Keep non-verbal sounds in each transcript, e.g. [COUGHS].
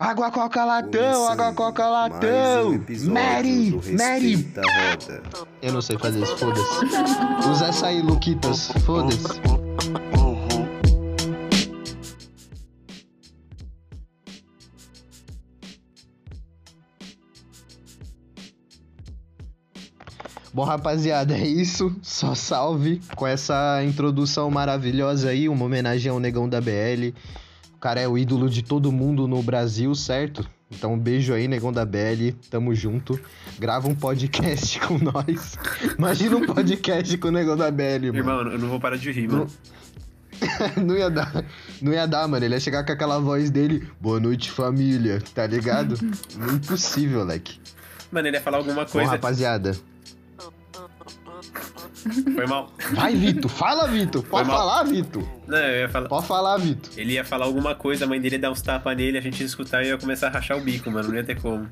Água coca latão, água coca latão. um Mary, Mary. Eu não sei fazer isso, foda-se. Usa essa aí, Luquitas, foda-se. Bom, rapaziada, é isso. Só salve com essa introdução maravilhosa aí, uma homenagem ao Negão da BL. O cara é o ídolo de todo mundo no Brasil, certo? Então, um beijo aí, Negão da BL. Tamo junto. Grava um podcast [LAUGHS] com nós. Imagina um podcast com o Negão da BL, mano. Irmão, eu não vou parar de rir, mano. [LAUGHS] não ia dar, não ia dar, mano. Ele ia chegar com aquela voz dele, boa noite, família, tá ligado? [LAUGHS] Impossível, leque. Mano, ele ia falar alguma Bom, coisa. rapaziada. Foi mal. Vai, Vitor, fala, Vitor. Pode falar, Vitor. Não, eu ia falar. Pode falar, Vitor. Ele ia falar alguma coisa, a mãe dele ia dar uns tapas nele, a gente ia escutar e ia começar a rachar o bico, mano. Não ia ter como.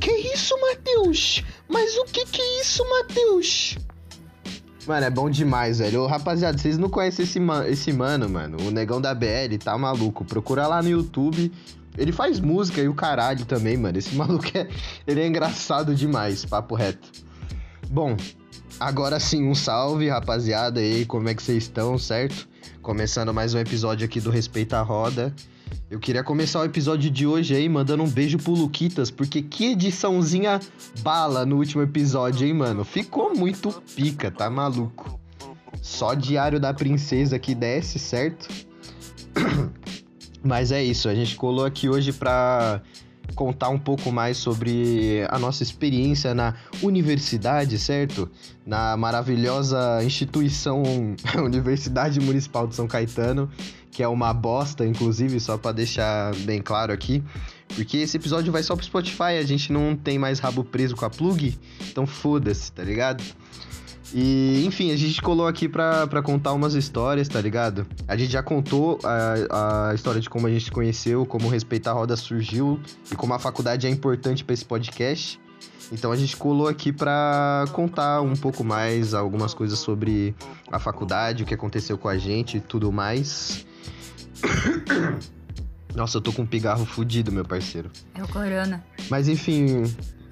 Que isso, Matheus? Mas o que que é isso, Matheus? Mano, é bom demais, velho. Ô, rapaziada, vocês não conhecem esse, ma- esse mano, mano? O Negão da BL, tá maluco. Procura lá no YouTube. Ele faz música e o caralho também, mano. Esse [LAUGHS] maluco é. Ele é engraçado demais, papo reto. Bom, agora sim, um salve, rapaziada aí. Como é que vocês estão, certo? Começando mais um episódio aqui do Respeita a Roda. Eu queria começar o episódio de hoje aí mandando um beijo pro Luquitas, porque que ediçãozinha bala no último episódio, hein, mano? Ficou muito pica, tá maluco? Só Diário da Princesa que desce, certo? [CLEARS THROAT] Mas é isso, a gente colou aqui hoje pra contar um pouco mais sobre a nossa experiência na universidade, certo? Na maravilhosa instituição [LAUGHS] Universidade Municipal de São Caetano, que é uma bosta, inclusive, só pra deixar bem claro aqui. Porque esse episódio vai só pro Spotify, a gente não tem mais rabo preso com a plug, então foda-se, tá ligado? E, enfim, a gente colou aqui pra, pra contar umas histórias, tá ligado? A gente já contou a, a história de como a gente se conheceu, como o Respeitar a Roda surgiu e como a faculdade é importante pra esse podcast. Então a gente colou aqui pra contar um pouco mais algumas coisas sobre a faculdade, o que aconteceu com a gente e tudo mais. [COUGHS] Nossa, eu tô com um pigarro fudido, meu parceiro. É o Corona. Mas enfim,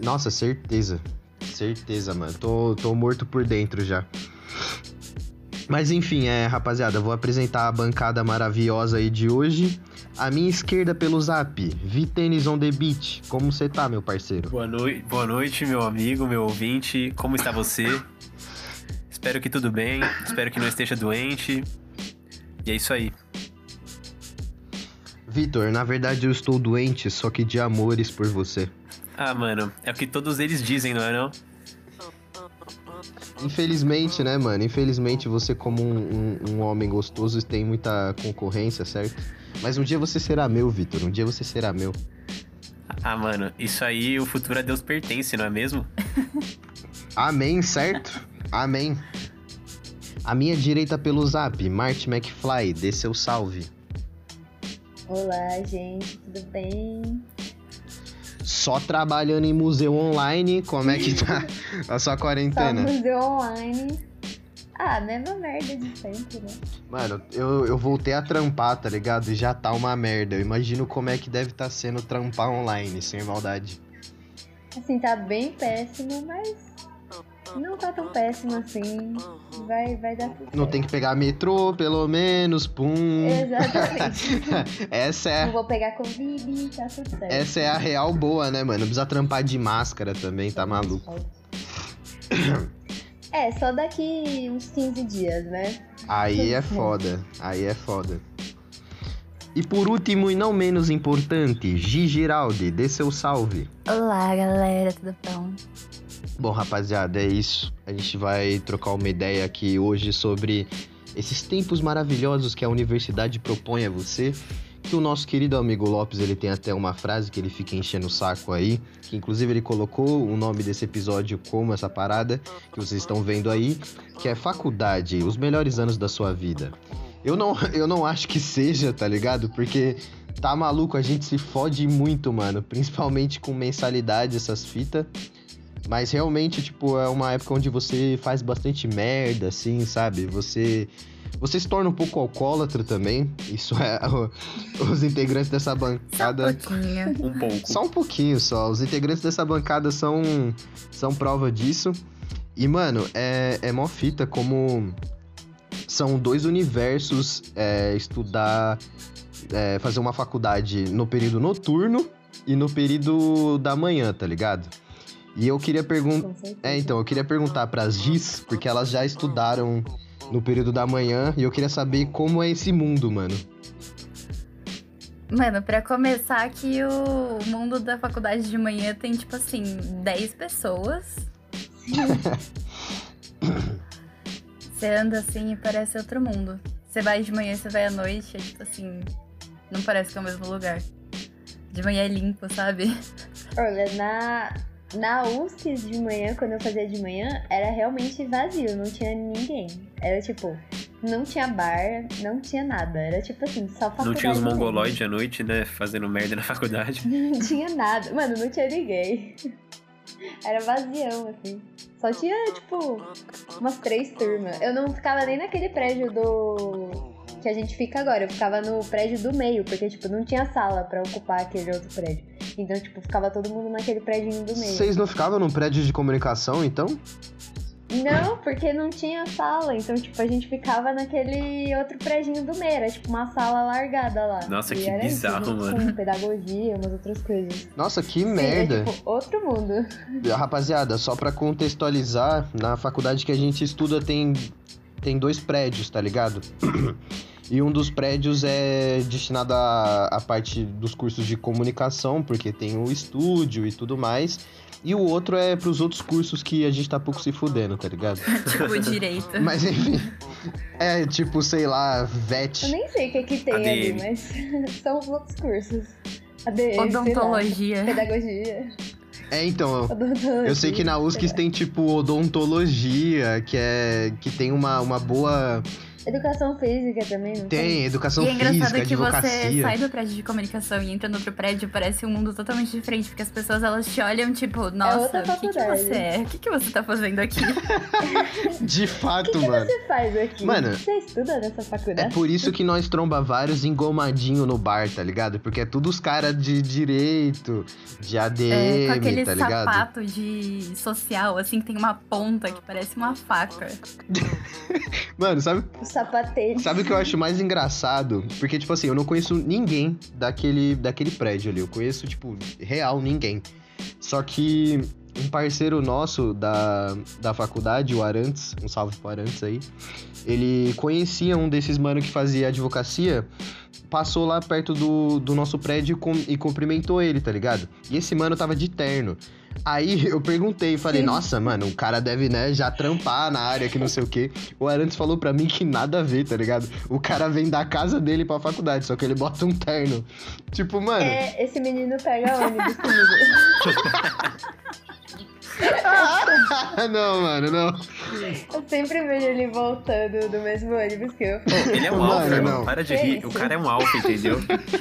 nossa, certeza. Certeza, mano. Tô, tô morto por dentro já. Mas enfim, é, rapaziada, vou apresentar a bancada maravilhosa aí de hoje. A minha esquerda pelo zap, Vitenis on the beat. Como você tá, meu parceiro? Boa, noi Boa noite, meu amigo, meu ouvinte. Como está você? [LAUGHS] Espero que tudo bem. Espero que não esteja doente. E é isso aí. Vitor, na verdade eu estou doente, só que de amores por você. Ah, mano, é o que todos eles dizem, não é não? Infelizmente, né, mano? Infelizmente você, como um, um- um homem gostoso, tem muita concorrência, certo? Mas um dia você será meu, Vitor. Um dia você será meu. Ah, mano, isso aí o futuro a Deus pertence, não é mesmo? [LAUGHS] Amém, certo? Amém. A minha direita pelo zap, Marty McFly, dê seu salve. Olá, gente, tudo bem? Só trabalhando em museu online, como é que tá a sua Só quarentena? museu online. Ah, mesma merda de sempre, né? Mano, eu, eu voltei a trampar, tá ligado? E já tá uma merda. Eu imagino como é que deve estar sendo trampar online, sem maldade. Assim, tá bem péssimo, mas não tá tão péssimo assim. Vai, vai dar tudo Não tem que pegar metrô, pelo menos, pum. Exatamente. [LAUGHS] essa é Não vou pegar Covid, tá tudo certo. Essa é a real boa, né, mano? Não precisa trampar de máscara também, tá maluco. É, só daqui uns 15 dias, né? Aí é foda, aí é foda. E por último e não menos importante, Gi Giraldi, dê seu salve. Olá, galera, tudo bom? Bom, rapaziada, é isso. A gente vai trocar uma ideia aqui hoje sobre esses tempos maravilhosos que a universidade propõe a você. Que o nosso querido amigo Lopes, ele tem até uma frase que ele fica enchendo o saco aí, que inclusive ele colocou o nome desse episódio como essa parada que vocês estão vendo aí, que é faculdade, os melhores anos da sua vida. Eu não, [LAUGHS] eu não acho que seja, tá ligado? Porque tá maluco, a gente se fode muito, mano, principalmente com mensalidade essas fitas. Mas realmente, tipo, é uma época onde você faz bastante merda, assim, sabe? Você Você se torna um pouco alcoólatra também. Isso é [LAUGHS] o- os integrantes dessa Só um bancada. pouquinho. Um pouco. Só um pouquinho só. Os integrantes dessa bancada são, são prova disso. E, mano, é, é mó fita como são dois universos é, estudar, é, fazer uma faculdade no período noturno e no período da manhã, tá ligado? E eu queria perguntar. É, então, eu queria perguntar pras Gis, porque elas já estudaram no período da manhã, e eu queria saber como é esse mundo, mano. Mano, pra começar aqui, o mundo da faculdade de manhã tem, tipo assim, 10 pessoas. [LAUGHS] Você anda assim e parece outro mundo. Você vai de manhã, você vai à noite, é tipo assim. Não parece que é o mesmo lugar. De manhã é limpo, sabe? Olha, na, na USP de manhã, quando eu fazia de manhã, era realmente vazio, não tinha ninguém. Era tipo, não tinha bar, não tinha nada. Era tipo assim, só faculdade. Não tinha os mongoloides à noite, né? Fazendo merda na faculdade. [LAUGHS] Não tinha nada. Mano, não tinha ninguém. Era vazião, assim. Só tinha, tipo, umas três turmas. Eu não ficava nem naquele prédio do. Que a gente fica agora. Eu ficava no prédio do meio, porque, tipo, não tinha sala pra ocupar aquele outro prédio. Então, tipo, ficava todo mundo naquele prédio do meio. Vocês não ficavam num prédio de comunicação, então? Não, porque não tinha sala. Então, tipo, a gente ficava naquele outro prédio do meio. Era tipo uma sala largada lá. Nossa, E que era isso, bizarro, junto mano. Com pedagogia, umas outras coisas. Nossa, que Sim, merda. É, tipo, outro mundo. Rapaziada, só pra contextualizar, na faculdade que a gente estuda tem, tem dois prédios, tá ligado? [CLEARS THROAT] E um dos prédios é destinado à, à parte dos cursos de comunicação, porque tem o estúdio e tudo mais. E o outro é pros outros cursos que a gente tá pouco se fudendo, tá ligado? [LAUGHS] tipo, direito. Mas enfim. É tipo, sei lá, Eu VET. nem sei o que, que tem ADM. ali, mas [LAUGHS] são os outros cursos. ADM, sei lá, Odontologia. pedagogia. É, então. Eu sei que na USC tem tipo odontologia, que é. que tem uma, uma boa. Educação física também, não Tem educação E é engraçado física, que você sai do prédio de comunicação e entra no outro prédio, parece um mundo totalmente diferente, porque as pessoas elas te olham tipo, nossa, outra o que, que você é? O que, que você tá fazendo aqui? [LAUGHS] De fato, mano. você faz aqui? Mano, Você estuda nessa É faculdade? por isso que nós tromba vários engomadinho no bar, tá ligado? Porque é tudo os caras de direito, de É, ADM, com aquele tá ligado? sapato de social, assim, que tem uma ponta que parece uma faca. [LAUGHS] Mano, sabe, Sapatete. sabe o que eu acho mais engraçado? Porque, tipo assim, eu não conheço ninguém daquele, daquele prédio ali. Eu conheço, tipo, real ninguém. Só que um parceiro nosso da, da faculdade, o Arantes, um salve pro Arantes aí, ele conhecia um desses mano que fazia advocacia, passou lá perto do, do nosso prédio com- e cumprimentou ele, tá ligado? E esse mano tava de terno. Aí [LAUGHS] eu perguntei, falei, Sim. nossa, mano, o cara deve, né, já trampar na área que não sei o quê. O Arantes falou pra mim que nada a ver, tá ligado? O cara vem da casa dele pra faculdade, só que ele bota um terno. Tipo, mano, É, esse menino pega ônibus comigo. [LAUGHS] [LAUGHS] não, mano, não. Eu sempre vejo ele voltando do mesmo ônibus que eu. Ele é um Mano, alfa, irmão. Para de rir. isso? O cara é um alfa, entendeu?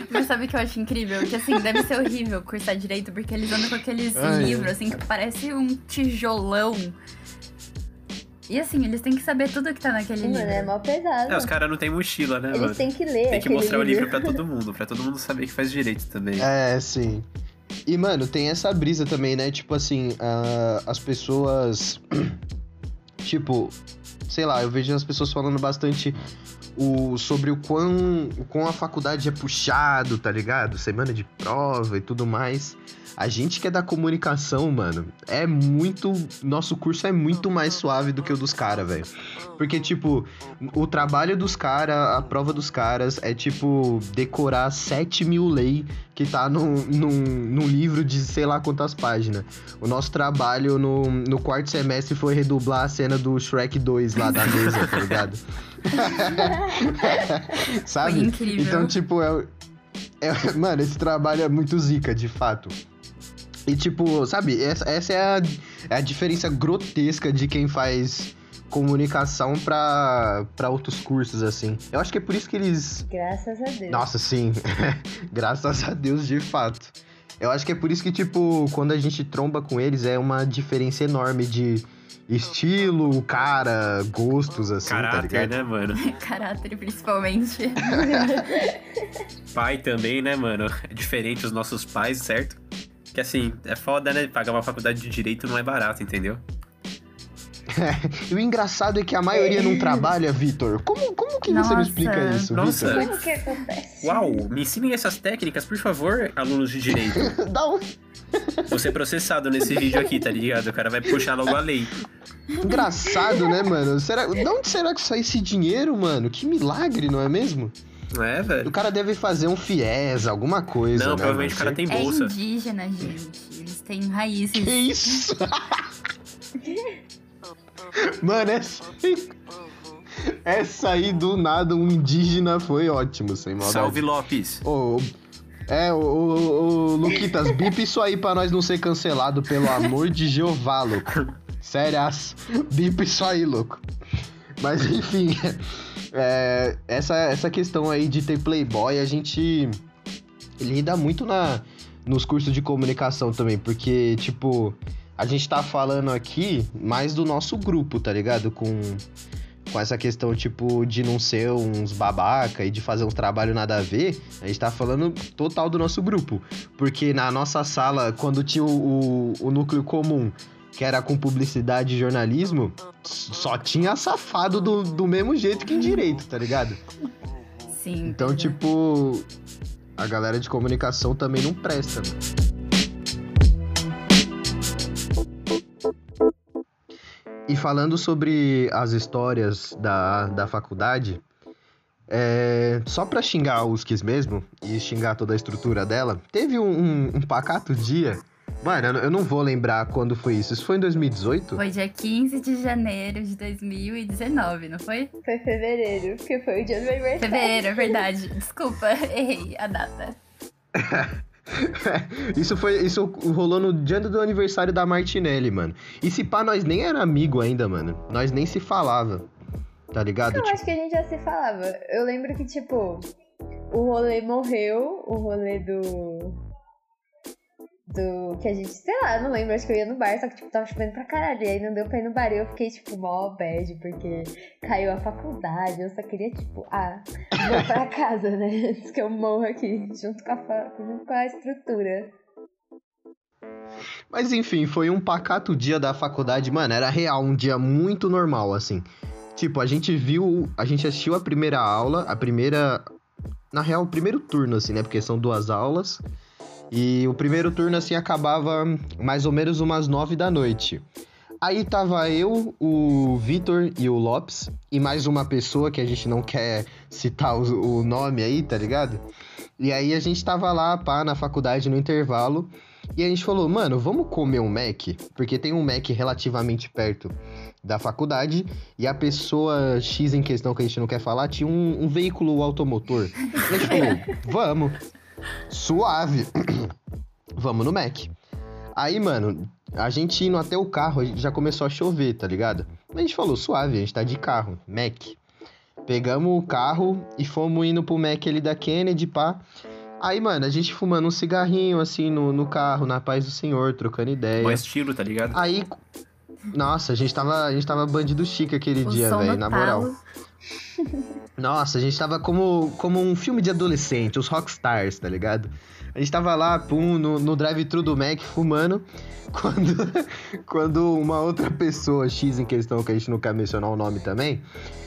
Mas sabe o que eu acho incrível? Que assim, deve ser horrível cursar direito, porque eles andam com aqueles Ai, livros, assim, que parece um tijolão. E assim, eles têm que saber tudo que tá naquele Mano, livro. é mó pesado. É, os caras não tem mochila, né, Eles mano? têm que ler Tem que mostrar o livro pra todo mundo, pra todo mundo saber que faz direito também. É, sim. E, mano, tem essa brisa também, né? Tipo assim, ah, as pessoas. [CLEARS THROAT] tipo, sei lá, eu vejo as pessoas falando bastante o, sobre o quão, o quão a faculdade é puxado, tá ligado? Semana de prova e tudo mais. A gente que é da comunicação, mano, é muito. Nosso curso é muito mais suave do que o dos caras, velho. Porque, tipo, o trabalho dos caras, a prova dos caras é, tipo, decorar 7 mil leis que tá num, num, num livro de sei lá quantas páginas. O nosso trabalho no, no quarto semestre foi redublar a cena do Shrek 2 lá da mesa, tá ligado? [LAUGHS] Sabe? Foi incrível. Então, tipo, é, é- Mano, esse trabalho é muito zica, de fato. E, tipo, sabe, essa, essa é, a, é a diferença grotesca de quem faz comunicação pra, pra outros cursos, assim. Eu acho que é por isso que eles Graças a Deus. nossa, sim. [LAUGHS] Graças a Deus, de fato. Eu acho que é por isso que, tipo, quando a gente tromba com eles, é uma diferença enorme de, estilo, cara, gostos, assim, tá Caráter, ligado? né, mano? [LAUGHS] Caráter, principalmente. [LAUGHS] Pai também, né, mano? É diferente dos nossos pais, certo? Que assim, é foda, né? Pagar uma faculdade de direito não é barato, entendeu? [LAUGHS] E o engraçado é que a maioria não trabalha, Vitor. Como, como que você Nossa. me explica isso, Nossa. Vitor? Como que acontece? Uau, me ensinem essas técnicas, por favor, alunos de direito. [LAUGHS] Dá um... Vou ser processado nesse vídeo aqui, tá ligado? O cara vai puxar logo a lei. Engraçado, né, mano? Será... De onde será que sai esse dinheiro, mano? Que milagre, não é mesmo? Não é, O velho? cara deve fazer um FIES, alguma coisa, Não, né? provavelmente o cara tem É bolsa. indígena, gente. Eles têm raízes. Que isso? [LAUGHS] Mano, essa aí... Essa aí, do nada, um indígena foi ótimo, sem maldade. Salve Lopes. É, ô, ô, ô, Luquitas, bipa isso aí pra nós não ser cancelado, pelo amor de Jeová, louco. Sérias, bipa isso aí, louco. Mas enfim, é, essa, essa questão aí de ter playboy, a gente lida muito na, nos cursos de comunicação também, porque, tipo, a gente tá falando aqui mais do nosso grupo, tá ligado? Com, com essa questão, tipo, de não ser uns babaca e de fazer um trabalho nada a ver, a gente tá falando total do nosso grupo. Porque na nossa sala, quando tinha o, o, o núcleo comum, que era com publicidade e jornalismo, só tinha safado do, do mesmo jeito que em direito, tá ligado? Sim. Então, é. tipo, a galera de comunicação também não presta, mano. E falando sobre as histórias da, da faculdade, é, só pra xingar a USCS mesmo, e xingar toda a estrutura dela, teve um, um, um pacato dia. Mano, eu não- eu não vou lembrar quando foi isso. Isso foi em 2018? Foi dia 15 de janeiro de 2019, não foi? Foi fevereiro, porque foi o dia do meu aniversário. Fevereiro, é verdade. Desculpa, [LAUGHS] errei a data. [LAUGHS] [LAUGHS] isso foi. Isso rolou no dia do aniversário da Martinelli, mano. E se pá, nós nem era amigo ainda, mano. Nós nem se falava. Tá ligado? Eu Tipo, acho que a gente já se falava. Eu lembro que, tipo, o rolê morreu, o rolê do. Do que a gente, sei lá, não lembro, acho que eu ia no bar, só que tipo, tava chovendo pra caralho. E aí não deu pra ir no bar e eu fiquei, tipo, mó bad, porque caiu a faculdade. Eu só queria, tipo, ah, vou pra [LAUGHS] casa, né? Antes que eu morra aqui, junto com a, junto com a estrutura. Mas enfim, foi um pacato dia da faculdade, mano. Era real, um dia muito normal, assim. Tipo, a gente viu. A gente assistiu a primeira aula, a primeira. Na real, o primeiro turno, assim, né? Porque são duas aulas. E o primeiro turno, assim, acabava mais ou menos umas nove da noite. Aí tava eu, o Vitor e o Lopes, e mais uma pessoa que a gente não quer citar o, o nome aí, tá ligado? E aí a gente tava lá, pá, na faculdade no intervalo. E a gente falou, mano, vamos comer um Mac? Porque tem um Mac relativamente perto da faculdade. E a pessoa X em questão que a gente não quer falar tinha um, um veículo automotor. E a gente falou, [LAUGHS] vamos. Suave. [CLEARS THROAT] vamos no Mac. Aí, mano, a gente indo até o carro, já começou a chover, tá ligado? A gente falou, suave, a gente tá de carro, Mac. Pegamos o carro e fomos indo pro Mac ali da Kennedy, pá. Aí, mano, a gente fumando um cigarrinho assim no, no carro, na paz do senhor, trocando ideia. Bom estilo, tá ligado? Aí. Nossa, a gente tava, a gente tava bandido chique aquele O dia, velho, na moral. Nossa, a gente tava como, como um filme de adolescente, os rockstars, tá ligado? A gente tava lá, pum, no, no drive-thru do Mac, fumando, [LAUGHS] quando, quando uma outra pessoa, X em questão, que a gente não quer mencionar o nome também,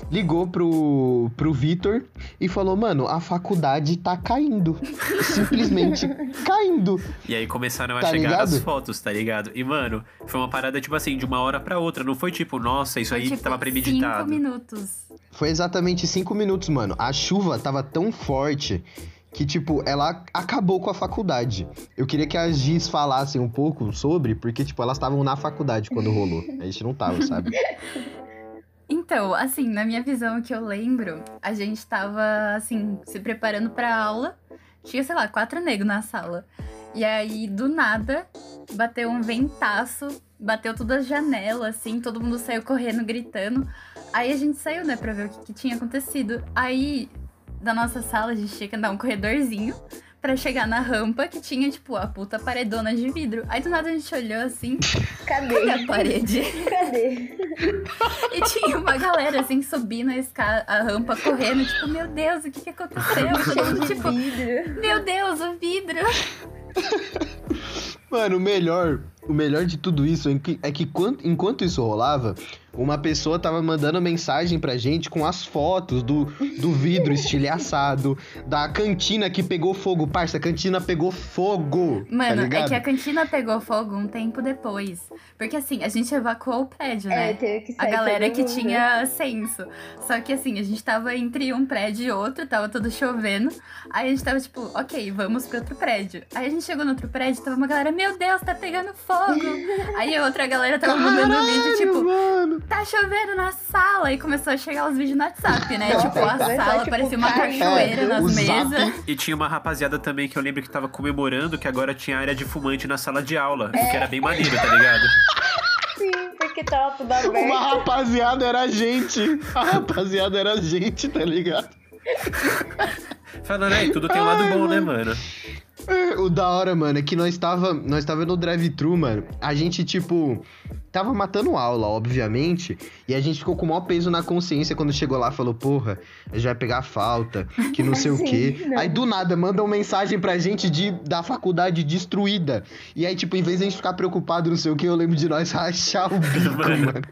ligou pro, pro Vitor e falou, mano, a faculdade tá caindo. Simplesmente [LAUGHS] caindo. E aí começaram a Tá chegar ligado? as fotos, tá ligado? E, mano, foi uma parada, tipo assim, de uma hora pra outra. Não foi tipo, nossa, isso aí Tipo, tava Cinco premeditado. minutos. Foi exatamente cinco minutos, mano. A chuva tava tão forte que, tipo, ela acabou com a faculdade. Eu queria que as Giz falassem um pouco sobre, porque, tipo, elas estavam na faculdade quando rolou. A gente não tava, sabe? [LAUGHS] Então, assim, na minha visão que eu lembro, a gente tava, assim, se preparando pra aula. Tinha, sei lá, quatro negros na sala. E aí, do nada, bateu um ventaço, bateu todas as janelas, assim, todo mundo saiu correndo, gritando. Aí a gente saiu, né, pra ver o que, que tinha acontecido. Aí, da nossa sala, a gente tinha que andar um corredorzinho pra chegar na rampa que tinha, tipo, a puta paredona de vidro. Aí do nada a gente olhou assim, cadê Cadê? a parede? Cadê? E tinha uma galera assim subindo a, escada, a rampa, correndo, tipo, meu Deus, o que que aconteceu? Cheio tipo, vidro. meu Deus, o vidro. Mano, o melhor, o melhor de tudo isso é que, é que quando- enquanto isso rolava, uma pessoa tava mandando mensagem pra gente com as fotos do, do vidro estilhaçado, da cantina que pegou fogo. Parça, a cantina pegou fogo. tá Mano, é ligado? que a cantina pegou fogo um tempo depois. Porque assim, a gente evacuou o prédio, É, né? teve que A sair galera todo que tinha senso. Só que assim, a gente tava entre um prédio e outro, tava tudo chovendo. Aí a gente tava tipo, ok, vamos pro outro prédio. Aí a gente chegou no outro prédio, tava uma galera, meu Deus, tá pegando fogo. [LAUGHS] Aí a outra galera tava mandando um vídeo, Caralho, tipo, mano. tá chovendo na sala. E começou a chegar os vídeos no WhatsApp, né? Nossa, tipo, a começou, sala tipo, parecia uma cachoeira É, nas o mesas. E tinha uma rapaziada também que eu lembro que tava comemorando que agora tinha área de fumante na sala de aula. Que era bem maneiro, tá ligado? Sim, porque tava tudo aberto. Uma rapaziada era a gente. A rapaziada era a gente, tá ligado? Falando, aí, tudo tem um lado bom, né, mano? É, O da hora, mano, é que nós tava, nós tava no drive-thru, mano. A gente, tipo, tava matando aula, obviamente. E a gente ficou com o maior peso na consciência quando chegou lá. Falou, porra, a gente vai pegar falta, que não sei o [LAUGHS] Sim, quê. não. Aí, do nada, mandam mensagem pra gente de, da faculdade destruída. E aí, tipo, em vez de a gente ficar preocupado, não sei o quê, eu lembro de nós [LAUGHS] rachar o bico, Mano. mano.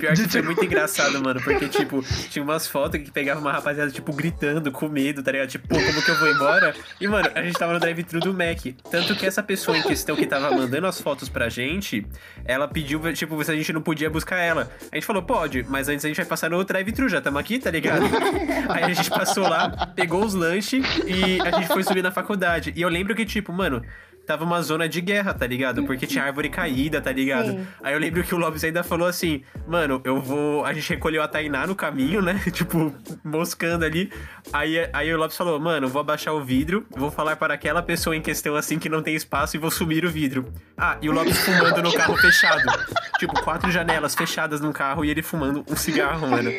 Pior que foi muito engraçado, mano, porque, [LAUGHS] tipo, tinha umas fotos que pegava uma rapaziada, tipo, gritando, com medo, tá ligado? Tipo, pô, como que eu vou embora? E, mano, a gente tava no drive-thru do Mac. Tanto que essa pessoa em questão que tava mandando as fotos pra gente, ela pediu, tipo, se a gente não podia buscar ela. A gente falou, pode, mas antes a gente vai passar no drive-thru, já tamo aqui, tá ligado? [LAUGHS] Aí a gente passou lá, pegou os lanches e a gente foi subir na faculdade. E eu lembro que, tipo, mano, tava uma zona de guerra, tá ligado? Porque tinha árvore caída, tá ligado? Sim. Aí eu lembro que o Lopes ainda falou assim, mano, eu vou. A gente recolheu a Tainá no caminho, né? [LAUGHS] tipo, moscando ali. Aí, aí o Lopes falou, mano, eu vou abaixar o vidro, vou falar para aquela pessoa em questão assim que não tem espaço e vou sumir o vidro. Ah, e o Lopes fumando no carro fechado. [LAUGHS] tipo, quatro janelas fechadas num carro e ele fumando um cigarro, mano.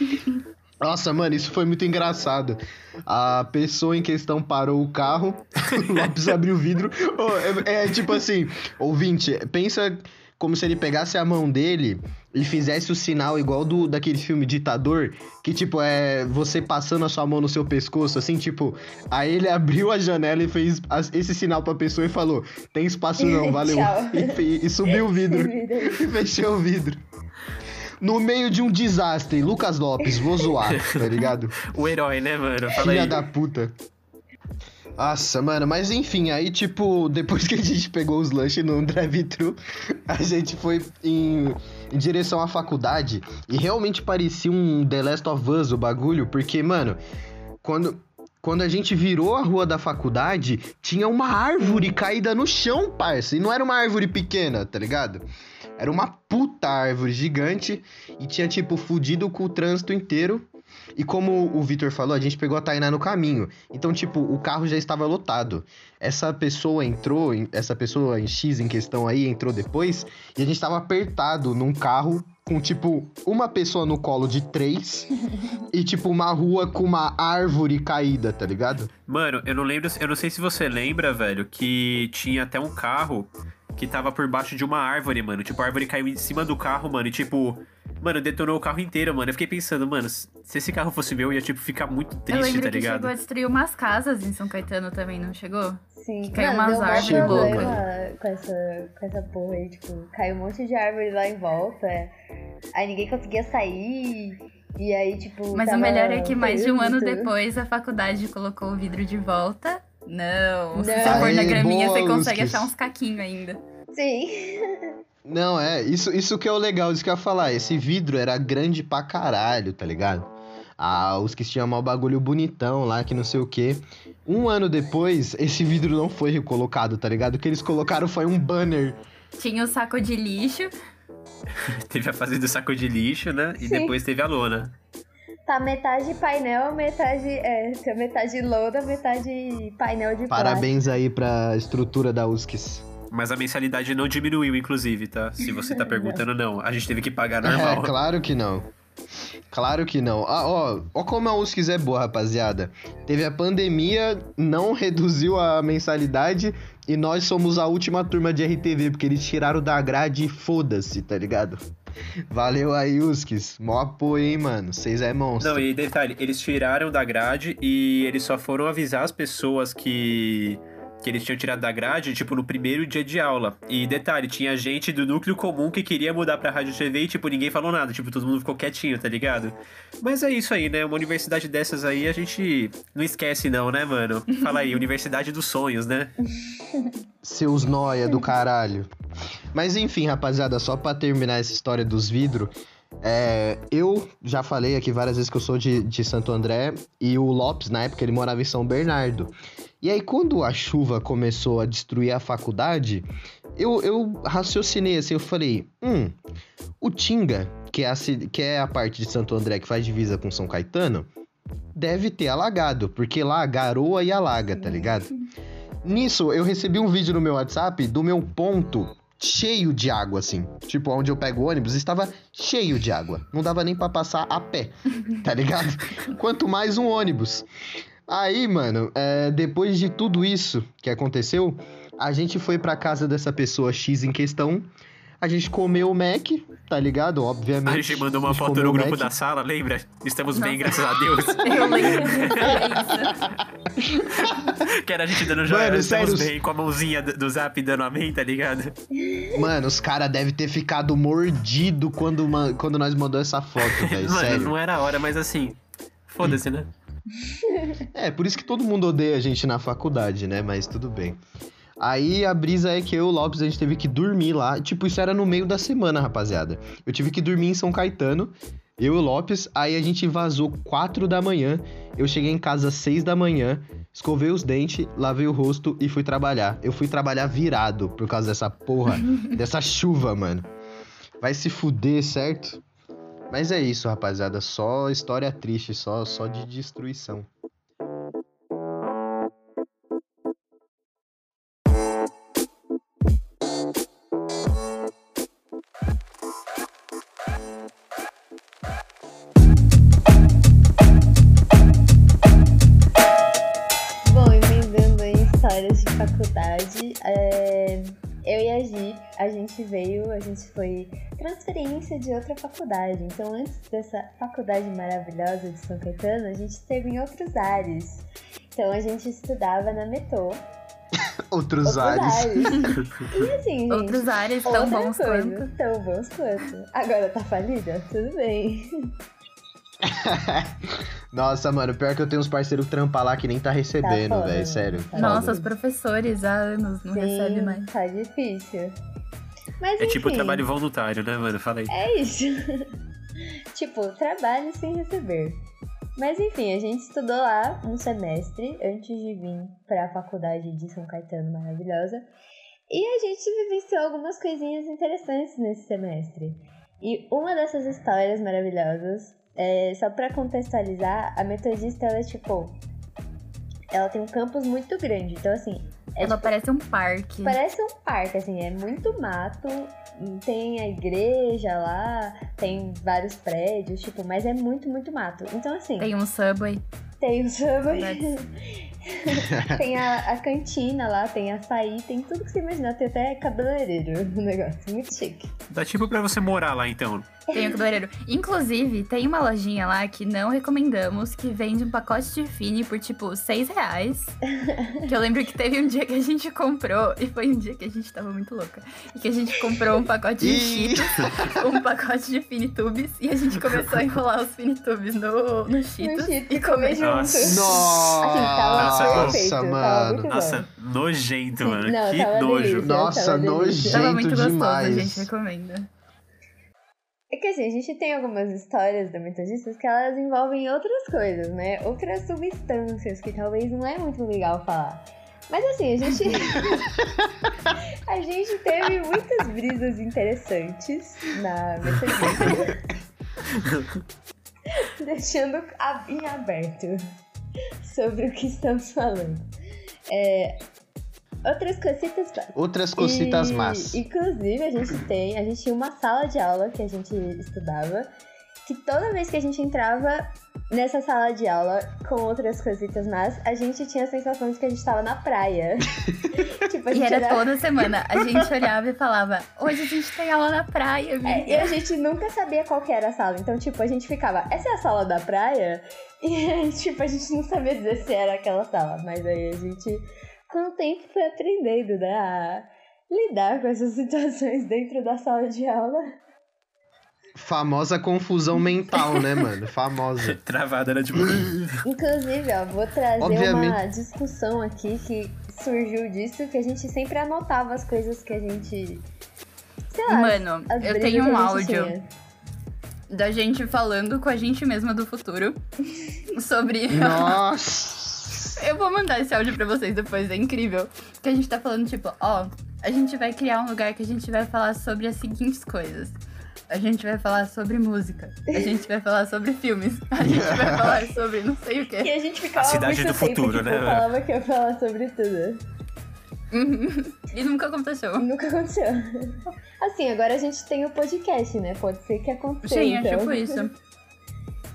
[LAUGHS] Nossa, mano, isso foi muito engraçado. A pessoa em questão parou o carro, [LAUGHS] o Lopes abriu o vidro. Ô, é, é tipo assim, ouvinte, pensa como se ele pegasse a mão dele e fizesse o sinal igual do daquele filme Ditador, que tipo é você passando a sua mão no seu pescoço, assim, tipo, aí ele abriu a janela e fez esse sinal pra pessoa e falou: "Tem espaço não, [LAUGHS] valeu". E, fe- e subiu o vidro [LAUGHS] e fechou o vidro. No meio de um desastre, Lucas Lopes, vou zoar, tá ligado? [LAUGHS] O herói, né, mano? Fala Filha aí. da puta. Nossa, mano, mas enfim, aí tipo, depois que a gente pegou os lanches no drive-thru, a gente foi em, em direção à faculdade e realmente parecia um The Last of Us o bagulho, porque, mano, quando, quando a gente virou a rua da faculdade, tinha uma árvore caída no chão, parça, e não era uma árvore pequena, tá ligado? Era uma puta árvore gigante e tinha, tipo, fudido com o trânsito inteiro. E como o Vitor falou, a gente pegou a Tainá no caminho. Então, tipo, o carro já estava lotado. Essa pessoa entrou, essa pessoa em X em questão aí entrou depois, e a gente estava apertado num carro com, tipo, uma pessoa no colo de três [LAUGHS] e, tipo, uma rua com uma árvore caída, tá ligado? Mano, eu não lembro, eu não sei se você lembra, velho, que tinha até um carro que tava por baixo de uma árvore, mano. Tipo, a árvore caiu em cima do carro, mano, e tipo, mano, detonou o carro inteiro, mano. Eu fiquei pensando, mano, se esse carro fosse meu, eu ia, tipo, ficar muito Eu triste, lembro tá que ligado? chegou a destruir umas casas em São Caetano também, não chegou? Sim, Que caiu Mano, umas árvores problema com essa, com essa porra aí, tipo, caiu um monte de árvore lá em volta. Aí ninguém conseguia sair. E aí, tipo. Mas o melhor é que mais de um ano depois a faculdade colocou o vidro de volta. Não, se Não. você for na graminha, boa, você consegue achar uns caquinhos ainda. Sim. Não, é, isso, isso que é o legal, isso que eu ia falar. Esse vidro era grande pra caralho, tá ligado? Ah, os que tinham mal bagulho bonitão lá, que não sei o quê. Um ano depois, esse vidro não foi recolocado, tá ligado? O que eles colocaram foi um banner. Tinha o saco de lixo. [LAUGHS] Teve a fase do saco de lixo, né? E Sim. depois teve a lona. Tá metade painel, metade. É, tá metade lona, metade painel de Parabéns aí pra estrutura da USCS. Mas a mensalidade não diminuiu, inclusive, tá? Se você tá perguntando, não. A gente teve que pagar É, normal. claro que não. Claro que não. Ah, ó, ó como a USCS é boa, rapaziada. Teve a pandemia, não reduziu a mensalidade e nós somos a última turma de RTV, porque eles tiraram da grade e foda-se, tá ligado? Valeu aí, USCS. Mó apoio, hein, mano. Vocês é monstro. Não, e detalhe, eles tiraram da grade e eles só foram avisar as pessoas que que eles tinham tirado da grade, tipo, no primeiro dia de aula. E detalhe, tinha gente do núcleo comum que queria mudar pra rádio TV e, tipo, ninguém falou nada. Tipo, todo mundo ficou quietinho, tá ligado? Mas é isso aí, né? Uma universidade dessas aí a gente não esquece, não, né, mano? Fala aí, [LAUGHS] universidade dos sonhos, né? Seus noia do caralho. Mas enfim, rapaziada, só pra terminar essa história dos vidros. É, eu já falei aqui várias vezes que eu sou de, de Santo André e o Lopes, na época, ele morava em São Bernardo. E aí, quando a chuva começou a destruir a faculdade, eu, eu raciocinei assim, eu falei, hum, o Tinga, que é, a, que é a parte de Santo André que faz divisa com São Caetano, deve ter alagado, porque lá garoa e alaga, tá ligado? Nisso, eu recebi um vídeo no meu WhatsApp do meu ponto cheio de água, assim. Tipo, onde eu pego o ônibus, estava cheio de água. Não dava nem para passar a pé, [LAUGHS] tá ligado? Quanto mais um ônibus. Aí, mano, é, depois de tudo isso que aconteceu, a gente foi pra casa dessa pessoa X em questão. A gente comeu o Mac, tá ligado? Obviamente. A gente mandou uma foto no grupo da sala, lembra? Estamos Nossa. bem, graças a Deus. [LAUGHS] Eu lembro [LAUGHS] que era a gente dando joia, estamos sério? bem, com a mãozinha do zap dando amém, tá ligado? Mano, os caras devem ter ficado mordido quando, quando nós mandou essa foto, velho. [LAUGHS] Mano, sério. não era a hora, mas assim, foda-se, né? é, por isso que todo mundo odeia a gente na faculdade, né? Mas tudo bem. Aí a brisa é que eu e o Lopes a gente teve que dormir lá. Tipo, isso era no meio da semana, rapaziada. Eu tive que dormir em São Caetano, eu e o Lopes. Aí a gente vazou 4 da manhã. Eu cheguei em casa às 6 da manhã, escovei os dentes, lavei o rosto e fui trabalhar. Eu fui trabalhar virado por causa dessa porra, [LAUGHS] dessa chuva, mano. Vai se fuder, certo? Mas é isso, rapaziada. Só história triste, só, só de destruição. Foi transferência de outra faculdade. Então, antes dessa faculdade maravilhosa de São Caetano, a gente esteve em outros ares. Então, a gente estudava na Metô. [LAUGHS] outros, outros ares. [LAUGHS] E assim, gente. Outros ares tão bons coisa, quanto. Tão bons quanto. Agora tá falida? Tudo bem. [LAUGHS] Nossa, mano, pior que eu tenho uns parceiros que trampam lá que nem tá recebendo, tá velho. Sério. Tá Nossa, os professores há anos não recebem mais. Tá difícil. Mas, é tipo trabalho voluntário, né, mano? Fala aí. É isso. [LAUGHS] tipo, trabalho sem receber. Mas enfim, a gente estudou lá um semestre antes de vir para a faculdade de São Caetano maravilhosa. E a gente vivenciou algumas coisinhas interessantes nesse semestre. E uma dessas histórias maravilhosas é, só para contextualizar, a metodista, ela é tipo. Ela tem um campus muito grande, então assim. É, ela tipo, parece um parque. Parece um parque, assim, é muito mato. Tem a igreja lá, tem vários prédios, tipo, mas é muito, muito mato. Então, assim. Tem um subway. Tem um subway. [LAUGHS] tem a, a, cantina lá, tem açaí, tem tudo que você imaginar. Tem até cabeleireiro no [LAUGHS] negócio. Muito chique. Dá tipo pra você morar lá, então. Tem o cabeleireiro. Inclusive, tem uma lojinha lá que não recomendamos, que vende um pacote de Fini por, tipo, 6 reais. [LAUGHS] que eu lembro que teve um dia que a gente comprou, e foi um dia que a gente tava muito louca. E que a gente comprou um pacote de Cheetos, um pacote de Finitubes, e a gente começou a enrolar os Finitubes no, no Cheetos. No e comer junto. Nossa, assim, Nossa perfeito, mano. Nossa, nojento, mano. Não, que nojo. Delícia, Nossa, nojento Tava muito demais. gostoso, a gente recomenda. É que assim, a gente tem algumas histórias da metodistas que elas envolvem outras coisas, né? Outras substâncias que talvez não é muito legal falar. Mas assim, a gente. [LAUGHS] a gente teve muitas brisas interessantes na metodista. Deixando em aberto sobre o que estamos falando. É, Outras cositas Outras cositas e, más. Inclusive, a gente tem, a gente tinha uma sala de aula que a gente estudava, que toda vez que a gente entrava nessa sala de aula com outras coisitas más, a gente tinha a sensação de que a gente tava na praia. tipo, a E gente era toda semana. A gente olhava e falava, hoje a gente tem aula na praia, É, e a gente nunca sabia qual que era a sala. Então, tipo, a gente ficava, essa é a sala da praia? E tipo, a gente não sabia dizer se era aquela sala. Mas aí a gente, com o tempo, foi aprendendo, né? A lidar com essas [LAUGHS] situações dentro da sala de aula. Famosa confusão mental, né, mano? Famosa. [LAUGHS] Travada, né? Tipo. [LAUGHS] Inclusive, ó, vou trazer uma Obviamente. discussão aqui que surgiu disso, que a gente sempre anotava as coisas que a gente. Sei lá, Mano, as eu tenho um áudio tinha. da gente falando com a gente mesma do futuro sobre. Nossa! Eu vou mandar esse áudio pra vocês depois, é incrível. Que a gente tá falando, tipo, ó, a gente vai criar um lugar que a gente vai falar sobre as seguintes coisas. A gente vai falar sobre música. A gente vai falar sobre filmes. A gente vai falar [LAUGHS] sobre não sei o Que quê. a gente ficava A cidade muito do tempo, futuro, tipo, né, falava que ia falar sobre tudo. Uhum. E nunca aconteceu. Nunca aconteceu. Assim, agora a gente tem o podcast, né? Pode ser que aconteça. Sim, é então. tipo isso. [LAUGHS]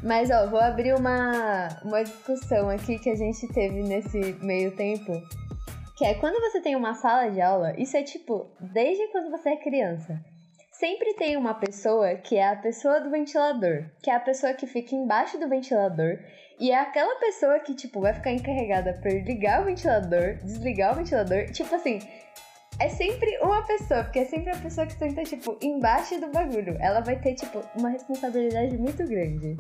Mas, ó, vou abrir uma, uma discussão aqui que a gente teve nesse meio tempo. Que é quando você tem uma sala de aula, isso é tipo, desde quando você é criança. Sempre tem uma pessoa que é a pessoa do ventilador, que é a pessoa que fica embaixo do ventilador, e é aquela pessoa que, tipo, vai ficar encarregada por ligar o ventilador, desligar o ventilador. Tipo assim, é sempre uma pessoa, porque é sempre a pessoa que senta, tipo, embaixo do bagulho. Ela vai ter, tipo, uma responsabilidade muito grande.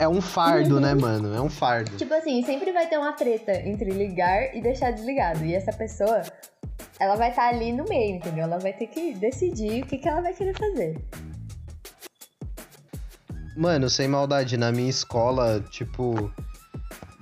É um fardo, né, mano? É um fardo. Tipo assim, sempre vai ter uma treta entre ligar e deixar desligado. E essa pessoa, ela vai estar ali no meio, entendeu? Ela vai ter que decidir o que, que ela vai querer fazer. Mano, sem maldade, na minha escola, tipo.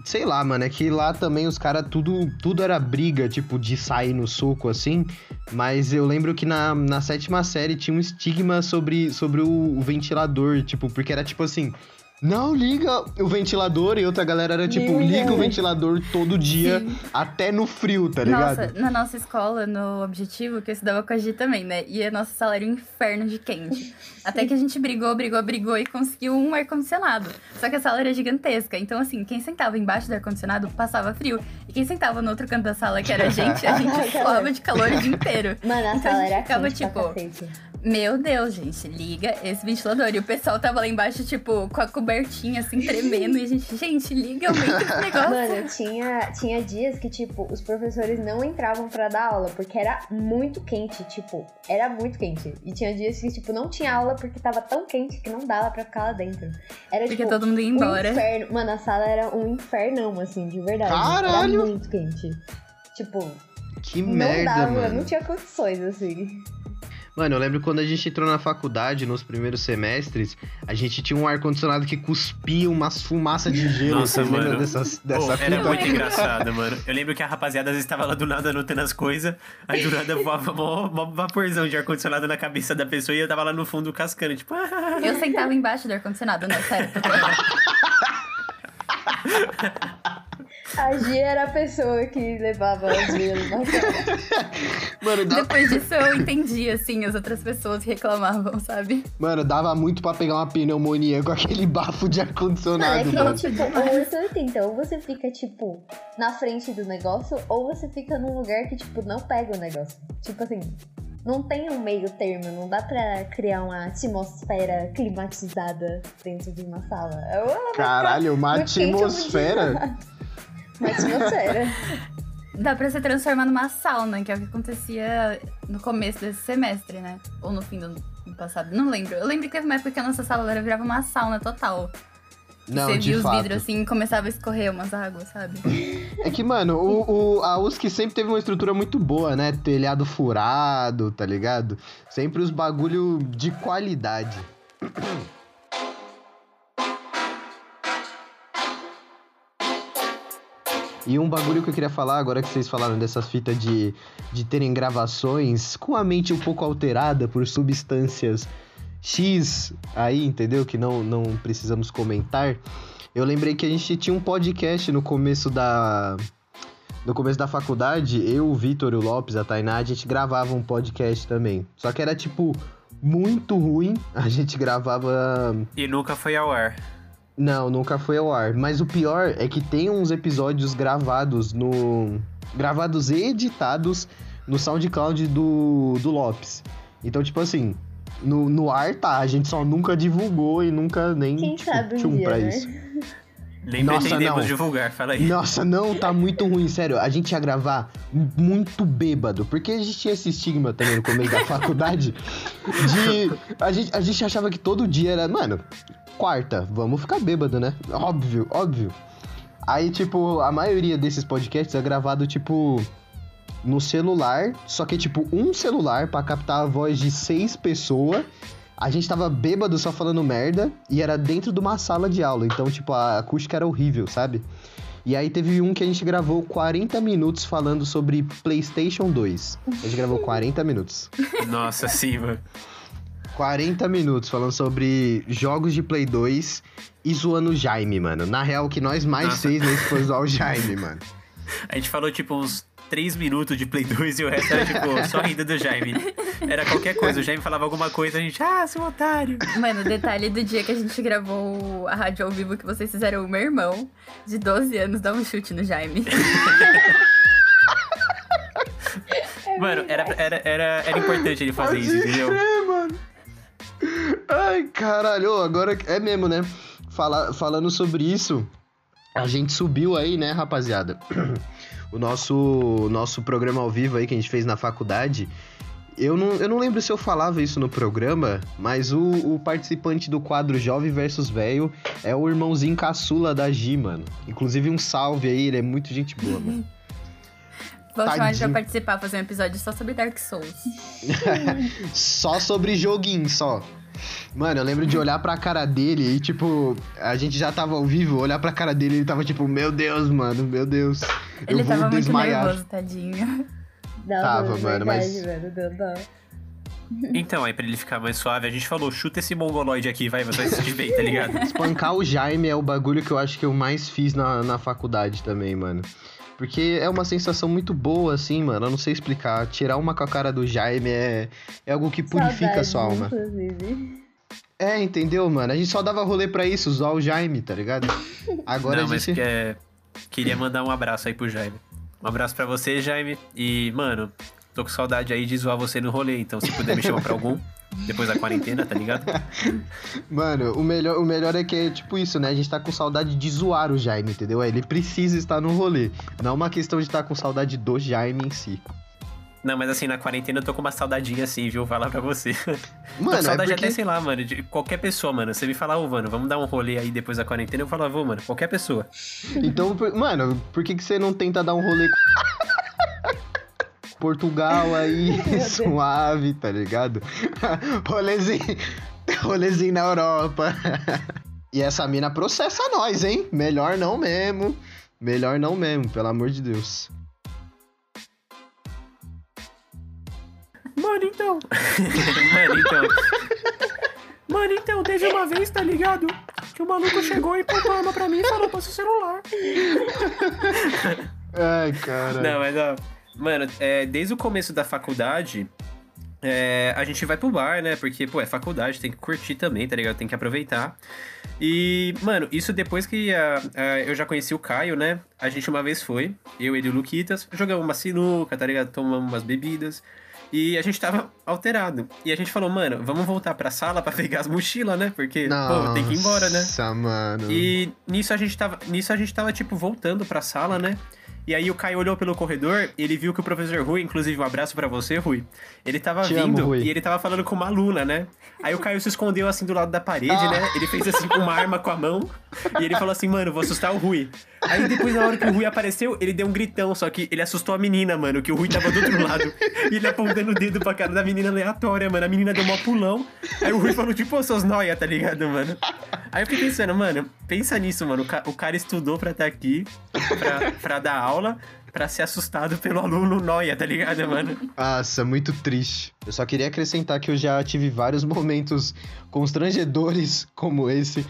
Sei lá, mano, é que lá também os caras tudo, tudo era briga, tipo, de sair no soco assim. Mas eu lembro que na, na sétima série tinha um estigma sobre, sobre o, o ventilador, tipo, porque era tipo assim. Não liga o ventilador e outra galera era tipo, Liga. liga o ventilador todo dia, Sim. até no frio, tá ligado? Nossa, na nossa escola, no Objetivo, que eu estudava com a Gi também, né? E a nossa sala era um inferno de quente. [LAUGHS] Até que a gente brigou, brigou, brigou e conseguiu um ar-condicionado. Só que a sala era gigantesca. Então, assim, quem sentava embaixo do ar-condicionado passava frio. E quem sentava no outro canto da sala, que era a gente, a [LAUGHS] gente suava de calor o dia [LAUGHS] inteiro. Mano, a Então, sala a gente era ficava, tipo. Meu Deus, gente, liga esse ventilador. E o pessoal tava lá embaixo, tipo, com a cobertinha, assim, tremendo. E a gente, gente, liga, aumenta esse [LAUGHS] negócio. Mano, tinha, tinha dias que, tipo, os professores não entravam pra dar aula, porque era muito quente, tipo, era muito quente. E tinha dias que, tipo, não tinha aula porque tava tão quente que não dava pra ficar lá dentro. Era, Porque tipo, todo mundo ia um embora. inferno. Mano, a sala era um infernão, assim, de verdade. Caralho! Era muito quente. Tipo, Que não merda, dava, mano. não tinha condições, assim. Mano, eu lembro quando a gente entrou na faculdade, nos primeiros semestres, a gente tinha um ar-condicionado que cuspia umas fumaças de gelo. Nossa, mano. dessas, Pô, dessa era fita? muito engraçado, mano. Eu lembro que a rapaziada às vezes estava lá do nada anotando as coisas, aí do nada voava mó, mó vaporzão de ar-condicionado na cabeça da pessoa e eu tava lá no fundo cascando, tipo, ah, Eu sentava embaixo do ar-condicionado nessa época. [LAUGHS] A Gia era a pessoa que levava as vilas na sala. [LAUGHS] Mano, dava, Depois disso eu entendi, assim, as outras pessoas reclamavam, sabe? mano, dava muito pra pegar uma pneumonia com aquele bafo de Mano, é ar-condicionado, que, mano. tipo, ou 880, ou você fica, tipo, na frente do negócio, ou você fica num lugar que, tipo, não pega o negócio. Tipo assim, não tem um meio termo, não dá pra criar uma atmosfera climatizada dentro de uma sala. Caralho, uma atmosfera. Atmosfera. Dá pra se transformar numa sauna, que é o que acontecia no começo desse semestre, né? Ou no fim do ano passado, não lembro. Eu lembro que uma época que a nossa sala era- virava uma sauna total. Que Não, você de via os fato. vidros assim e começava a escorrer umas águas, sabe? É que, mano, o, o- a USC sempre teve uma estrutura muito boa, né? Telhado furado, tá ligado? Sempre os bagulho de qualidade. E um bagulho que eu queria falar, agora que vocês falaram dessa fita de, de terem gravações com a mente um pouco alterada por substâncias X aí, entendeu? Que não, não precisamos comentar. Eu lembrei que a gente tinha um podcast no começo da. No começo da faculdade, eu, o Vitor, o Lopes, a Tainá, a gente gravava um podcast também. Só que era tipo muito ruim. A gente gravava. E nunca foi ao ar. Não, nunca foi ao ar. Mas o pior é que tem uns episódios gravados no. gravados e editados no SoundCloud do, do Lopes. Então, tipo assim, no, no ar tá, a gente só nunca divulgou e nunca nem Quem tipo, sabe um tchum dia, pra né? isso. Nem Nossa, pretendemos não. divulgar, fala aí. Nossa, não, tá muito ruim, sério. A gente ia gravar muito bêbado, porque a gente tinha esse estigma também no começo da [LAUGHS] faculdade de. A gente, a gente achava que todo dia era, mano, quarta, vamos ficar bêbado, né? Óbvio, óbvio. Aí, tipo, a maioria desses podcasts é gravado, tipo, no celular, só que, tipo, um celular pra captar a voz de seis pessoas. A gente tava bêbado só falando merda e era dentro de uma sala de aula, então, tipo, a acústica era horrível, sabe? E aí teve um que a gente gravou 40 minutos falando sobre PlayStation 2. A gente gravou 40 minutos. Nossa, sim, mano. 40 minutos falando sobre jogos de Play 2 e zoando o Jaime, mano. Na real, o que nós mais Nossa. fez nesse foi zoar o Jaime, mano. A gente falou, tipo, uns 3 minutos de Play 2 e o resto era, tipo, [LAUGHS] só rindo do Jaime. Era qualquer coisa. O Jaime falava alguma coisa, a gente, ah, seu otário. Mano, o detalhe do dia que a gente gravou a rádio ao vivo que vocês fizeram, o meu irmão, de 12 anos, dá um chute no Jaime. [LAUGHS] Mano, era, era, era, era importante ele fazer isso, entendeu? crer, mano. Ai, caralho, agora é mesmo, né? Fala, falando sobre isso, a gente subiu aí, né, rapaziada? [CLEARS THROAT] O nosso, nosso programa ao vivo aí que a gente fez na faculdade. Eu não, eu não lembro se eu falava isso no programa, mas o, o participante do quadro Jovem versus Velho é o irmãozinho caçula da Gi, mano. Inclusive, um salve aí, ele é muito gente boa, mano. [LAUGHS] Vou chamar ele pra participar, fazer um episódio só sobre Dark Souls. [LAUGHS] só sobre joguinho, só. Mano, eu lembro de olhar pra cara dele e, tipo, a gente já tava ao vivo, olhar pra cara dele e ele tava tipo, meu Deus, mano, meu Deus. Ele eu vou tava muito desmaiar. nervoso, tadinho. Dá Tava, mano, mas- verdade, mano, deu dó. Então, aí pra ele ficar mais suave, a gente falou, chuta esse mongoloide aqui, vai, você vai se bem, tá ligado? [LAUGHS] Espancar o Jaime é o bagulho que eu acho que eu mais fiz na, na faculdade também, mano. Porque é uma sensação muito boa, assim, mano. Eu não sei explicar. Tirar uma com a cara do Jaime é, é algo que purifica a Saudades, sua alma. Inclusive. É, entendeu, mano? A gente só dava rolê pra isso, zoar o Jaime, tá ligado? Agora Não, a mas gente. que é... queria mandar um abraço aí pro Jaime. Um abraço pra você, Jaime. E, mano, tô com saudade aí de zoar você no rolê, então se puder me chamar pra algum, [LAUGHS] depois da quarentena, tá ligado? [LAUGHS] Mano, o melhor, o melhor é que é tipo isso, né? A gente tá com saudade de zoar o Jaime, entendeu? Ele precisa estar no rolê. Não é uma questão de estar com saudade do Jaime em si. Não, mas assim, na quarentena eu tô com uma saudadinha assim, viu? Falar pra você. [LAUGHS] Mano, é saudade porque... até, sei lá, mano, de qualquer pessoa, mano. Você me falar, ô, mano, vamos dar um rolê aí depois da quarentena, eu falo, vou, mano, qualquer pessoa. Então, por- mano, por que, que você não tenta dar um rolê com... [LAUGHS] Portugal aí, [LAUGHS] suave, tá ligado? [LAUGHS] rolezinho, rolezinho na Europa. [LAUGHS] e essa mina processa nós, hein? Melhor não mesmo. Melhor não mesmo, pelo amor de Deus. Mano, então. mano, então. Mano, então, teve uma vez, tá ligado? Que o maluco chegou e pôs uma arma pra mim e falou, passa o celular. Ai, cara. Não, mas ó, mano, é, desde o começo da faculdade, é, a gente vai pro bar, né? Porque, pô, é faculdade, tem que curtir também, tá ligado? Tem que aproveitar. E, mano, isso depois que a- a- eu já conheci o Caio, né? A gente uma vez foi, eu, ele e o Luquitas, jogamos uma sinuca, tá ligado? Tomamos umas bebidas. E a gente tava alterado. E a gente falou, mano, vamos voltar pra sala pra [LAUGHS] pegar as mochilas, né? Porque, pô, tem que ir embora, né? Nossa, mano. E nisso a gente tava, nisso a gente tava tipo voltando pra sala, né? E aí o Caio olhou pelo corredor, ele viu que o professor Rui, inclusive um abraço pra você, Rui. Ele tava Te vindo amo, e ele tava falando com uma aluna, né? Aí o Caio se escondeu assim do lado da parede, né? Ele fez assim com uma arma com a mão e ele falou assim: "Mano, vou assustar o Rui". Aí depois na hora que o Rui apareceu, ele deu um gritão, só que ele assustou a menina, mano, que o Rui tava do outro lado. E ele apontando o dedo pra cara da menina aleatória, mano. A menina deu um pulão. Aí o Rui falou tipo, ô, seus noia, tá ligado, mano? Aí eu fiquei pensando, mano, pensa nisso, mano. O, ca- o cara estudou pra estar aqui, pra, pra dar aula, pra ser assustado pelo aluno noia, tá ligado, mano? Nossa, muito triste. Eu só queria acrescentar que eu já tive vários momentos constrangedores como esse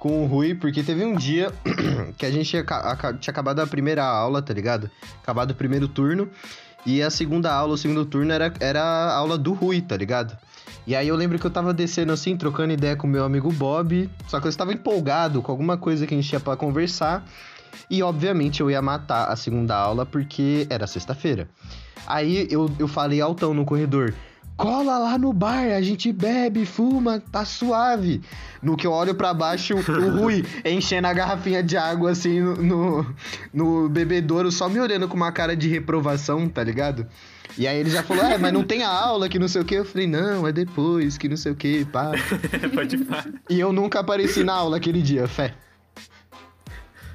com o Rui, porque teve um dia [CLEARS THROAT] que a gente tinha, tinha acabado a primeira aula, tá ligado? Acabado o primeiro turno. E a segunda aula, o segundo turno, era, era a aula do Rui, tá ligado? E aí eu lembro que eu tava descendo assim, trocando ideia com meu amigo Bob, só que eu estava empolgado com alguma coisa que a gente tinha pra conversar. E obviamente eu ia matar a segunda aula porque era sexta-feira. Aí eu, eu falei altão no corredor. Cola lá no bar, a gente bebe, fuma, tá suave. No que eu olho pra baixo, o [LAUGHS] Rui enchendo a garrafinha de água assim no, no, no bebedouro, só me olhando com uma cara de reprovação, tá ligado? E aí ele já falou, é, mas não tem a aula, que não sei o que. Eu falei, não, é depois, que não sei o que, pá. [LAUGHS] Pode falar. E eu nunca apareci na aula aquele dia, fé.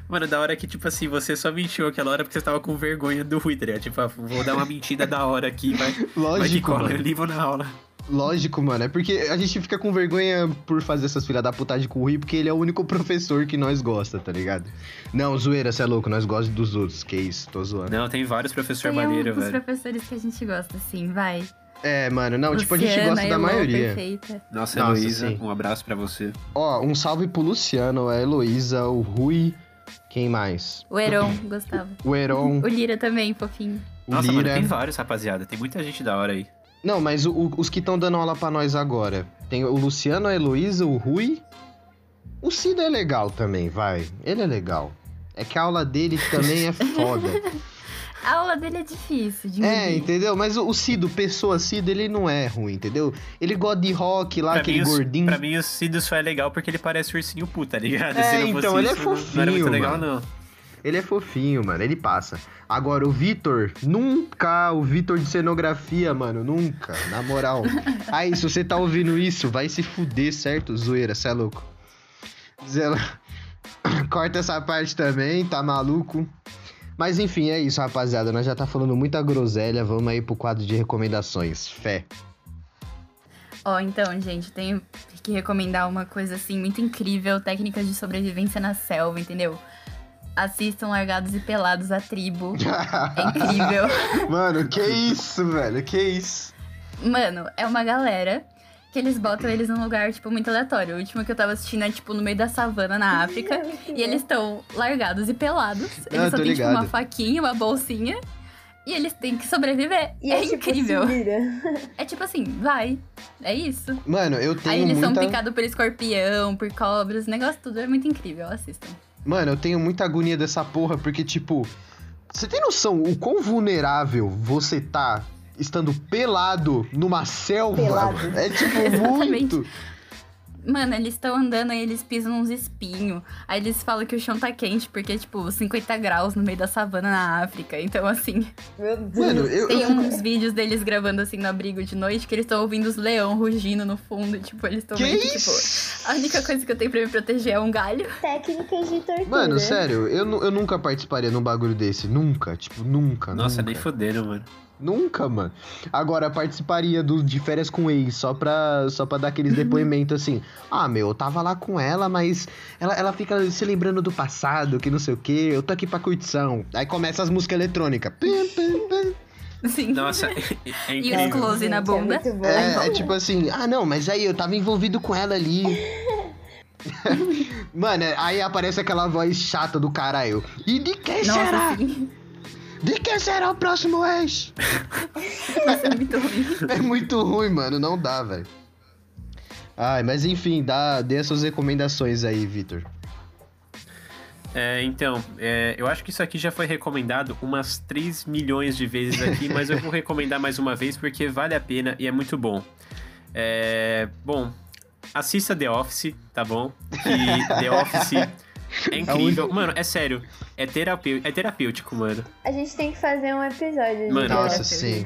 Mano, da hora que, tipo assim, você só mentiu aquela hora porque você tava com vergonha do Rui, tá ligado? Tipo, ah, vou dar uma mentira da hora aqui, vai. vai que Lógico, cola, eu livro na aula. Lógico, mano. É porque a gente fica com vergonha por fazer essas filha da putagem com o Rui, porque ele é o único professor que nós gosta, tá ligado? Não, zoeira, cê é louco, nós gostamos dos outros. Que isso, tô zoando. Não, tem vários professores Tem um maneiros, velho. professores que a gente gosta, sim, vai. É, mano, não, tipo, a gente Luciana, gosta da Elô, maioria. Perfeita. Nossa, Nossa, Heloísa, sim. um abraço pra você. Ó, um salve pro Luciano, a Heloísa, o Rui. Quem mais? O Heron, gostava. O Heron, O Lira também, fofinho. o Nossa, mano, Lira. tem vários, rapaziada. Tem muita gente da hora aí. Não, mas o- o- os que estão dando aula pra nós agora. Tem o Luciano, a Heloísa, o Rui. O Cida é legal também, vai. Ele é legal. É que a aula dele também é foda. [LAUGHS] A aula dele é difícil de É, entendeu? Mas o, o Cido, pessoa Cido, ele não é ruim, entendeu? Ele gosta de rock lá, pra, aquele mim, gordinho. pra mim, o Cid só é legal porque ele parece ursinho puto, tá ligado? É, Se não fosse então, ele é isso, não- Não era muito fofinho, legal, mano. não. Ele é fofinho, mano, ele passa. Agora, o Vitor, nunca, o Vitor de cenografia, mano, nunca, na moral. [LAUGHS] Aí, se você tá ouvindo isso, vai se fuder, certo? Zoeira, cê é louco. Zé lá- [COUGHS] Corta essa parte também, tá maluco? Mas enfim, é isso, rapaziada. Nós já tá falando muita groselha. Vamos aí pro quadro de recomendações. Fé. Ó, então, gente, tenho que recomendar uma coisa assim muito incrível, técnicas de sobrevivência na selva, entendeu? Assistam Largados e Pelados a Tribo. É incrível. [LAUGHS] Mano, que isso, velho? Que isso? Mano, é uma galera que eles botam eles num lugar, tipo, muito aleatório. O último que eu tava assistindo é, tipo, no meio da savana na África. e eles estão largados e pelados. Eles Ah, só têm, tipo, uma faquinha, uma bolsinha. E eles têm que sobreviver. E é, é, tipo, incrível. É tipo assim, vai. É isso. Mano, eu tenho Aí eles muita... são picados por escorpião, por cobras, o negócio tudo é muito incrível, assistam. Mano, eu tenho muita agonia dessa porra, porque, tipo, você tem noção o quão vulnerável você tá estando pelado numa selva? Pelado. É tipo [LAUGHS] Exatamente. muito. Mano, eles estão andando e eles pisam uns espinhos. Aí eles falam que o chão tá quente porque, tipo, 50 graus no meio da savana na África. Então, assim, Meu Deus. Mano, eu, tem eu uns vídeos deles gravando, assim, no abrigo de noite que eles estão ouvindo os leão rugindo no fundo. Tipo, eles estão que, tipo, a única coisa que eu tenho pra me proteger é um galho. Técnicas de tortura. Mano, sério, eu, eu nunca participaria num bagulho desse. Nunca, tipo, nunca. Nossa, nunca. nem fodendo, mano. Nunca, mano. Agora, participaria do, de férias com ex, só pra, só pra dar aqueles depoimentos assim. Ah, meu, eu tava lá com ela, mas ela, ela fica se lembrando do passado, que não sei o quê. Eu tô aqui pra curtição. Aí começa as músicas eletrônicas. Pim, pim, pim. Assim. Nossa, [LAUGHS] é E os close na Gente, bunda. É bom. É, é tipo assim, ah não, mas aí eu tava envolvido com ela ali. [LAUGHS] Mano, aí aparece aquela voz chata do caralho. E de quem será? Assim. De quem será o próximo ex? [LAUGHS] Nossa, é muito ruim. [LAUGHS] É muito ruim, mano. Não dá, velho. Ai, mas enfim, dá, dê as suas recomendações aí, Vitor. É, então, é, eu acho que isso aqui já foi recomendado umas 3 milhões de vezes aqui, mas eu vou recomendar mais uma vez porque vale a pena e é muito bom. É, bom, assista The Office, tá bom? Que The Office é [LAUGHS] incrível. Mano, é sério, é, terapeu é terapêutico, mano. A gente tem que fazer um episódio de Mano, Nossa, sim.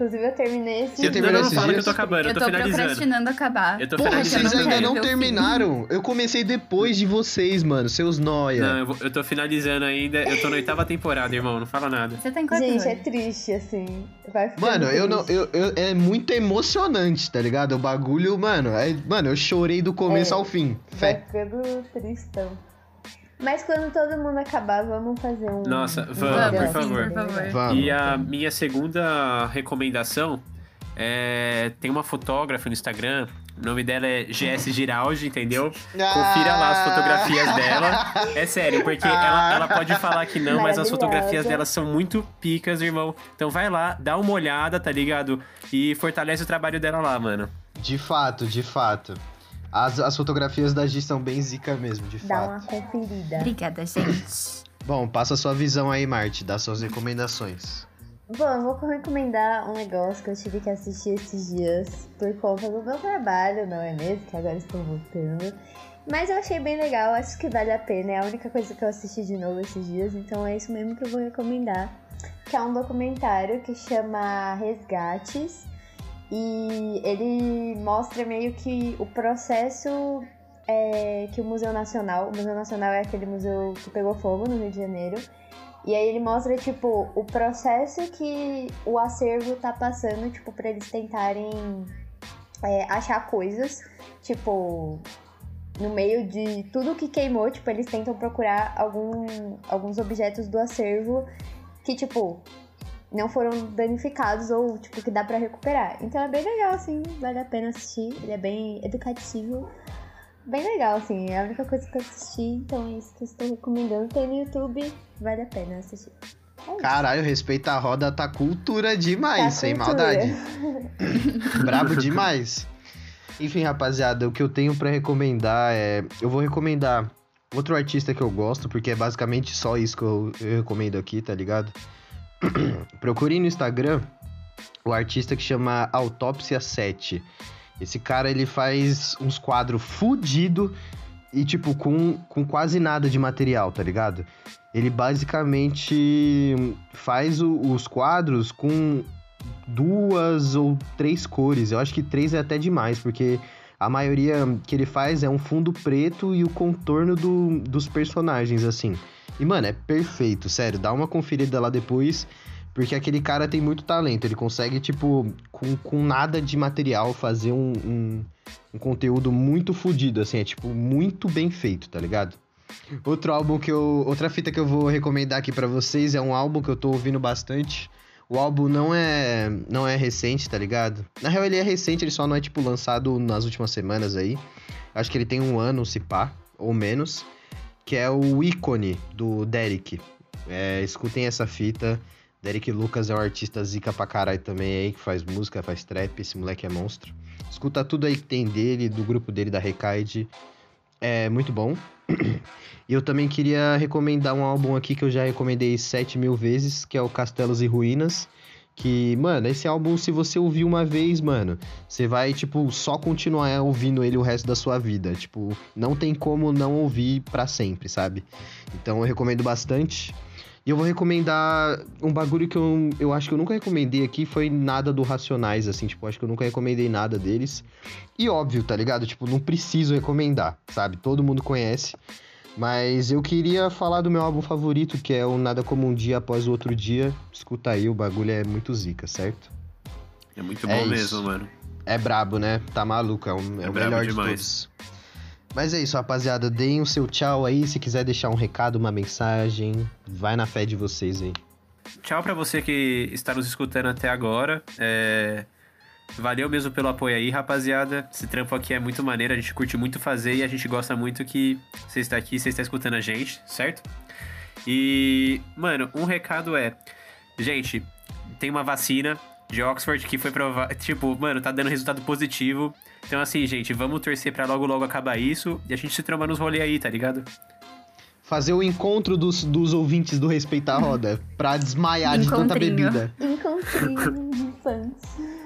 Inclusive, eu terminei esse. Você terminou não, não esses fala que eu dias? tô acabando, eu tô tô finalizando. procrastinando acabar. Eu tô Porra, finalizando vocês ainda não terminaram. Eu comecei depois de vocês, mano, seus noia. Não, eu, vou- eu tô finalizando ainda, eu tô na oitava temporada, irmão, não fala nada. Você tá em quanto Gente, é triste, assim. Vai ficando Mano, eu não. triste. Eu, eu- é muito emocionante, tá ligado? O bagulho, mano. é- mano, eu chorei do começo É. ao fim. Vai Fé. ficando tristão. Mas quando todo mundo acabar, vamos fazer um. Nossa, vamos, por Office, favor. por favor. né? Vamos. E a minha segunda recomendação é. Tem uma fotógrafa no Instagram, o nome dela é GS Giraldi, entendeu? Confira lá as fotografias dela. É sério, porque ela, ela pode falar que não, mas as fotografias dela são muito picas, irmão. Então vai lá, dá uma olhada, tá ligado? E fortalece o trabalho dela lá, mano. De fato, de fato. As, as fotografias da Gi são bem zica mesmo, de Dá uma fato. conferida. Obrigada, gente. Bom, passa a sua visão aí, Marte, dá suas recomendações. Bom, eu vou recomendar um negócio que eu tive que assistir esses dias por conta do meu trabalho, não é mesmo? Que agora estou voltando. Mas eu achei bem legal, acho que vale a pena. É a única coisa que eu assisti de novo esses dias, então é isso mesmo que eu vou recomendar. Que é um documentário que chama Resgates. E ele mostra meio que o processo é, que o Museu Nacional. O Museu Nacional é aquele museu que pegou fogo no Rio de Janeiro. E aí ele mostra, tipo, o processo que o acervo tá passando, tipo, pra eles tentarem é, achar coisas, tipo, no meio de tudo que queimou, tipo, eles tentam procurar algum, alguns objetos do acervo que, tipo, não foram danificados ou, tipo, que dá pra recuperar. Então é bem legal, assim, vale a pena assistir. Ele é bem educativo. Bem legal, assim, é a única coisa que eu assisti, então é isso que eu estou recomendando. Tem no YouTube, vale a pena assistir. É. Caralho, respeita a roda, tá cultura demais, Tá sem cultura. maldade. [LAUGHS] Brabo demais. Enfim, rapaziada, o que eu tenho pra recomendar é. Eu vou recomendar outro artista que eu gosto, porque é basicamente só isso que eu, eu recomendo aqui, tá ligado? [CLEARS THROAT] Procurem no Instagram o artista que chama Autópsia 7. Esse cara, ele faz uns quadros fudido e, tipo, com, com quase nada de material, tá ligado? Ele basicamente faz o- os quadros com duas ou três cores. Eu acho que três é até demais, porque a maioria que ele faz é um fundo preto e o contorno do- dos personagens, assim. E, mano, é perfeito, sério. Dá uma conferida lá depois, porque aquele cara tem muito talento. Ele consegue, tipo, com, com nada de material, fazer um, um, um conteúdo muito fodido, assim. É, tipo, muito bem feito, tá ligado? Outro álbum que eu. Outra fita que eu vou recomendar aqui pra vocês é um álbum que eu tô ouvindo bastante. O álbum não é não é recente, tá ligado? Na real, ele é recente, ele só não é, tipo, lançado nas últimas semanas aí. Acho que ele tem um ano, se pá, ou menos. Que é o Ícone, do Derek. É, escutem essa fita. Derek Lucas é um artista zica pra caralho também aí, que faz música, faz trap, esse moleque é monstro. Escuta tudo aí que tem dele, do grupo dele, da Recaide. É muito bom. E eu também queria recomendar um álbum aqui que eu já recomendei 7 mil vezes, que é o Castelos e Ruínas. Que, mano, esse álbum, se você ouvir uma vez, mano, você vai, tipo, só continuar ouvindo ele o resto da sua vida. Tipo, não tem como não ouvir pra sempre, sabe? Então eu recomendo bastante. E eu vou recomendar um bagulho que eu, eu acho que eu nunca recomendei aqui, foi nada do Racionais, assim, tipo, acho que eu nunca recomendei nada deles. E óbvio, tá ligado? Tipo, não preciso recomendar, sabe? Todo mundo conhece. Mas eu queria falar do meu álbum favorito, que é o Nada Como Um Dia Após o Outro Dia. Escuta aí, o bagulho é muito zica, certo? É muito É bom isso. mesmo, mano. É brabo, né? Tá maluco, é, o- é É o melhor de demais. todos. Mas é isso, rapaziada. Deem o seu tchau aí. Se quiser deixar um recado, uma mensagem, vai na fé de vocês aí. Tchau pra você que está nos escutando até agora. É, Valeu mesmo pelo apoio aí, rapaziada. Esse trampo aqui é muito maneiro, a gente curte muito fazer e a gente gosta muito que você está aqui, você está escutando a gente, certo? E, mano, um recado é: gente, tem uma vacina de Oxford que foi provada. Tipo, mano, tá dando resultado positivo. Então, assim, gente, vamos torcer pra logo logo acabar isso e a gente se tromba nos rolê aí, tá ligado? Fazer o encontro dos, dos ouvintes do Respeita a Roda pra desmaiar de tanta bebida. Encontrinho [LAUGHS] de fãs.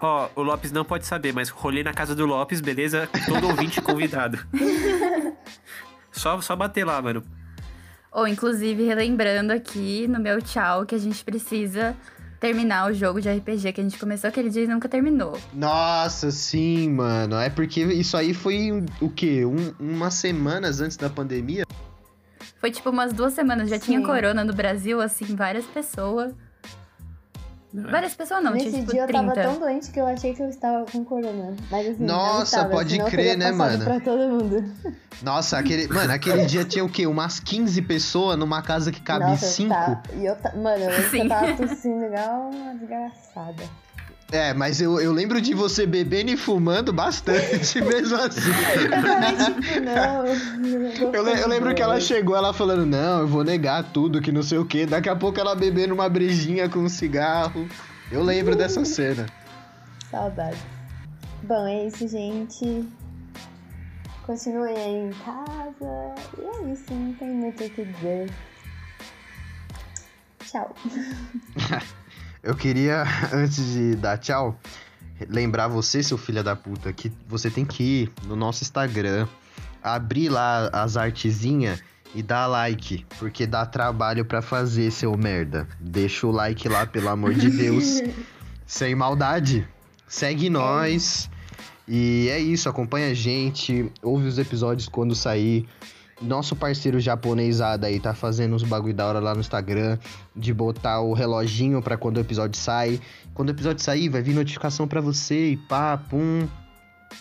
Ó, o Lopes não pode saber, mas rolê na casa do Lopes, beleza? Todo ouvinte convidado. [LAUGHS] Só, só bater lá, mano. Ou, inclusive, relembrando aqui no meu tchau que a gente precisa terminar o jogo de RPG que a gente começou aquele dia e nunca terminou. Nossa, sim, mano. É porque isso aí foi um- o quê? Um, umas semanas antes da pandemia? Foi tipo umas duas semanas, já tinha Sim. corona no Brasil, assim, várias pessoas. Várias pessoas não, Nesse tinha tipo dia eu tava 30. tão doente que eu achei que eu estava com corona. Mas assim, não Nossa, estava, pode senão eu crer, teria né, mano? Pra todo mundo. Nossa, aquele. Mano, aquele dia tinha o quê? Umas 15 pessoas numa casa que cabe Nossa, 5? Tá. E eu, mano, eu tava tossindo igual uma desgraçada. É, mas eu, eu lembro de você bebendo e fumando bastante, [LAUGHS] mesmo assim. Tipo, não. Eu, eu lembro que ela chegou, ela falando, não, eu vou negar tudo, que não sei o quê. Daqui a pouco ela bebendo uma brejinha com um cigarro. Eu lembro dessa cena. Saudade. Bom, é isso, gente. Continuem aí em casa. E é isso, não tem muito o que dizer. Tchau. [LAUGHS] Eu queria, [LAUGHS] antes de dar tchau, lembrar você, seu filho da puta, que você tem que ir no nosso Instagram, abrir lá as artezinhas e dar like, porque dá trabalho pra fazer, seu merda. Deixa o like lá, pelo amor de Deus. [LAUGHS] Sem maldade. Segue nós. E é isso, acompanha a gente, ouve os episódios quando sair. Nosso parceiro japonesado aí tá fazendo uns bagulho da hora lá no Instagram de botar o reloginho pra quando o episódio sai. Quando o episódio sair, vai vir notificação pra você e pá, pum.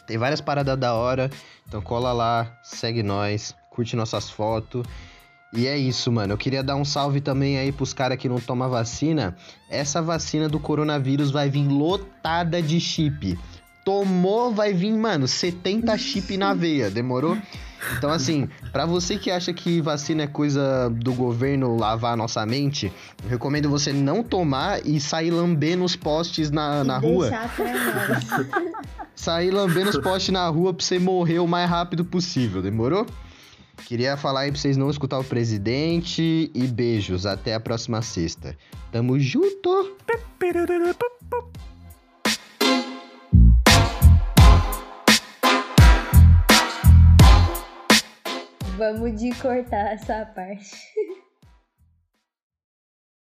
Tem várias paradas da hora. Então cola lá, segue nós, curte nossas fotos. E é isso, mano. Eu queria dar um salve também aí pros caras que não tomam vacina. Essa vacina do coronavírus vai vir lotada de chip. Tomou, vai vir, mano, 70 chip na veia, demorou? Então, assim, pra você que acha que vacina é coisa do governo lavar a nossa mente, eu recomendo você não tomar e sair lambendo os postes na, na rua. [LAUGHS] Sair lambendo os postes na rua pra você morrer o mais rápido possível, demorou? Queria falar aí pra vocês não escutar o presidente e beijos. Até a próxima sexta. Tamo junto! Vamos de cortar essa parte.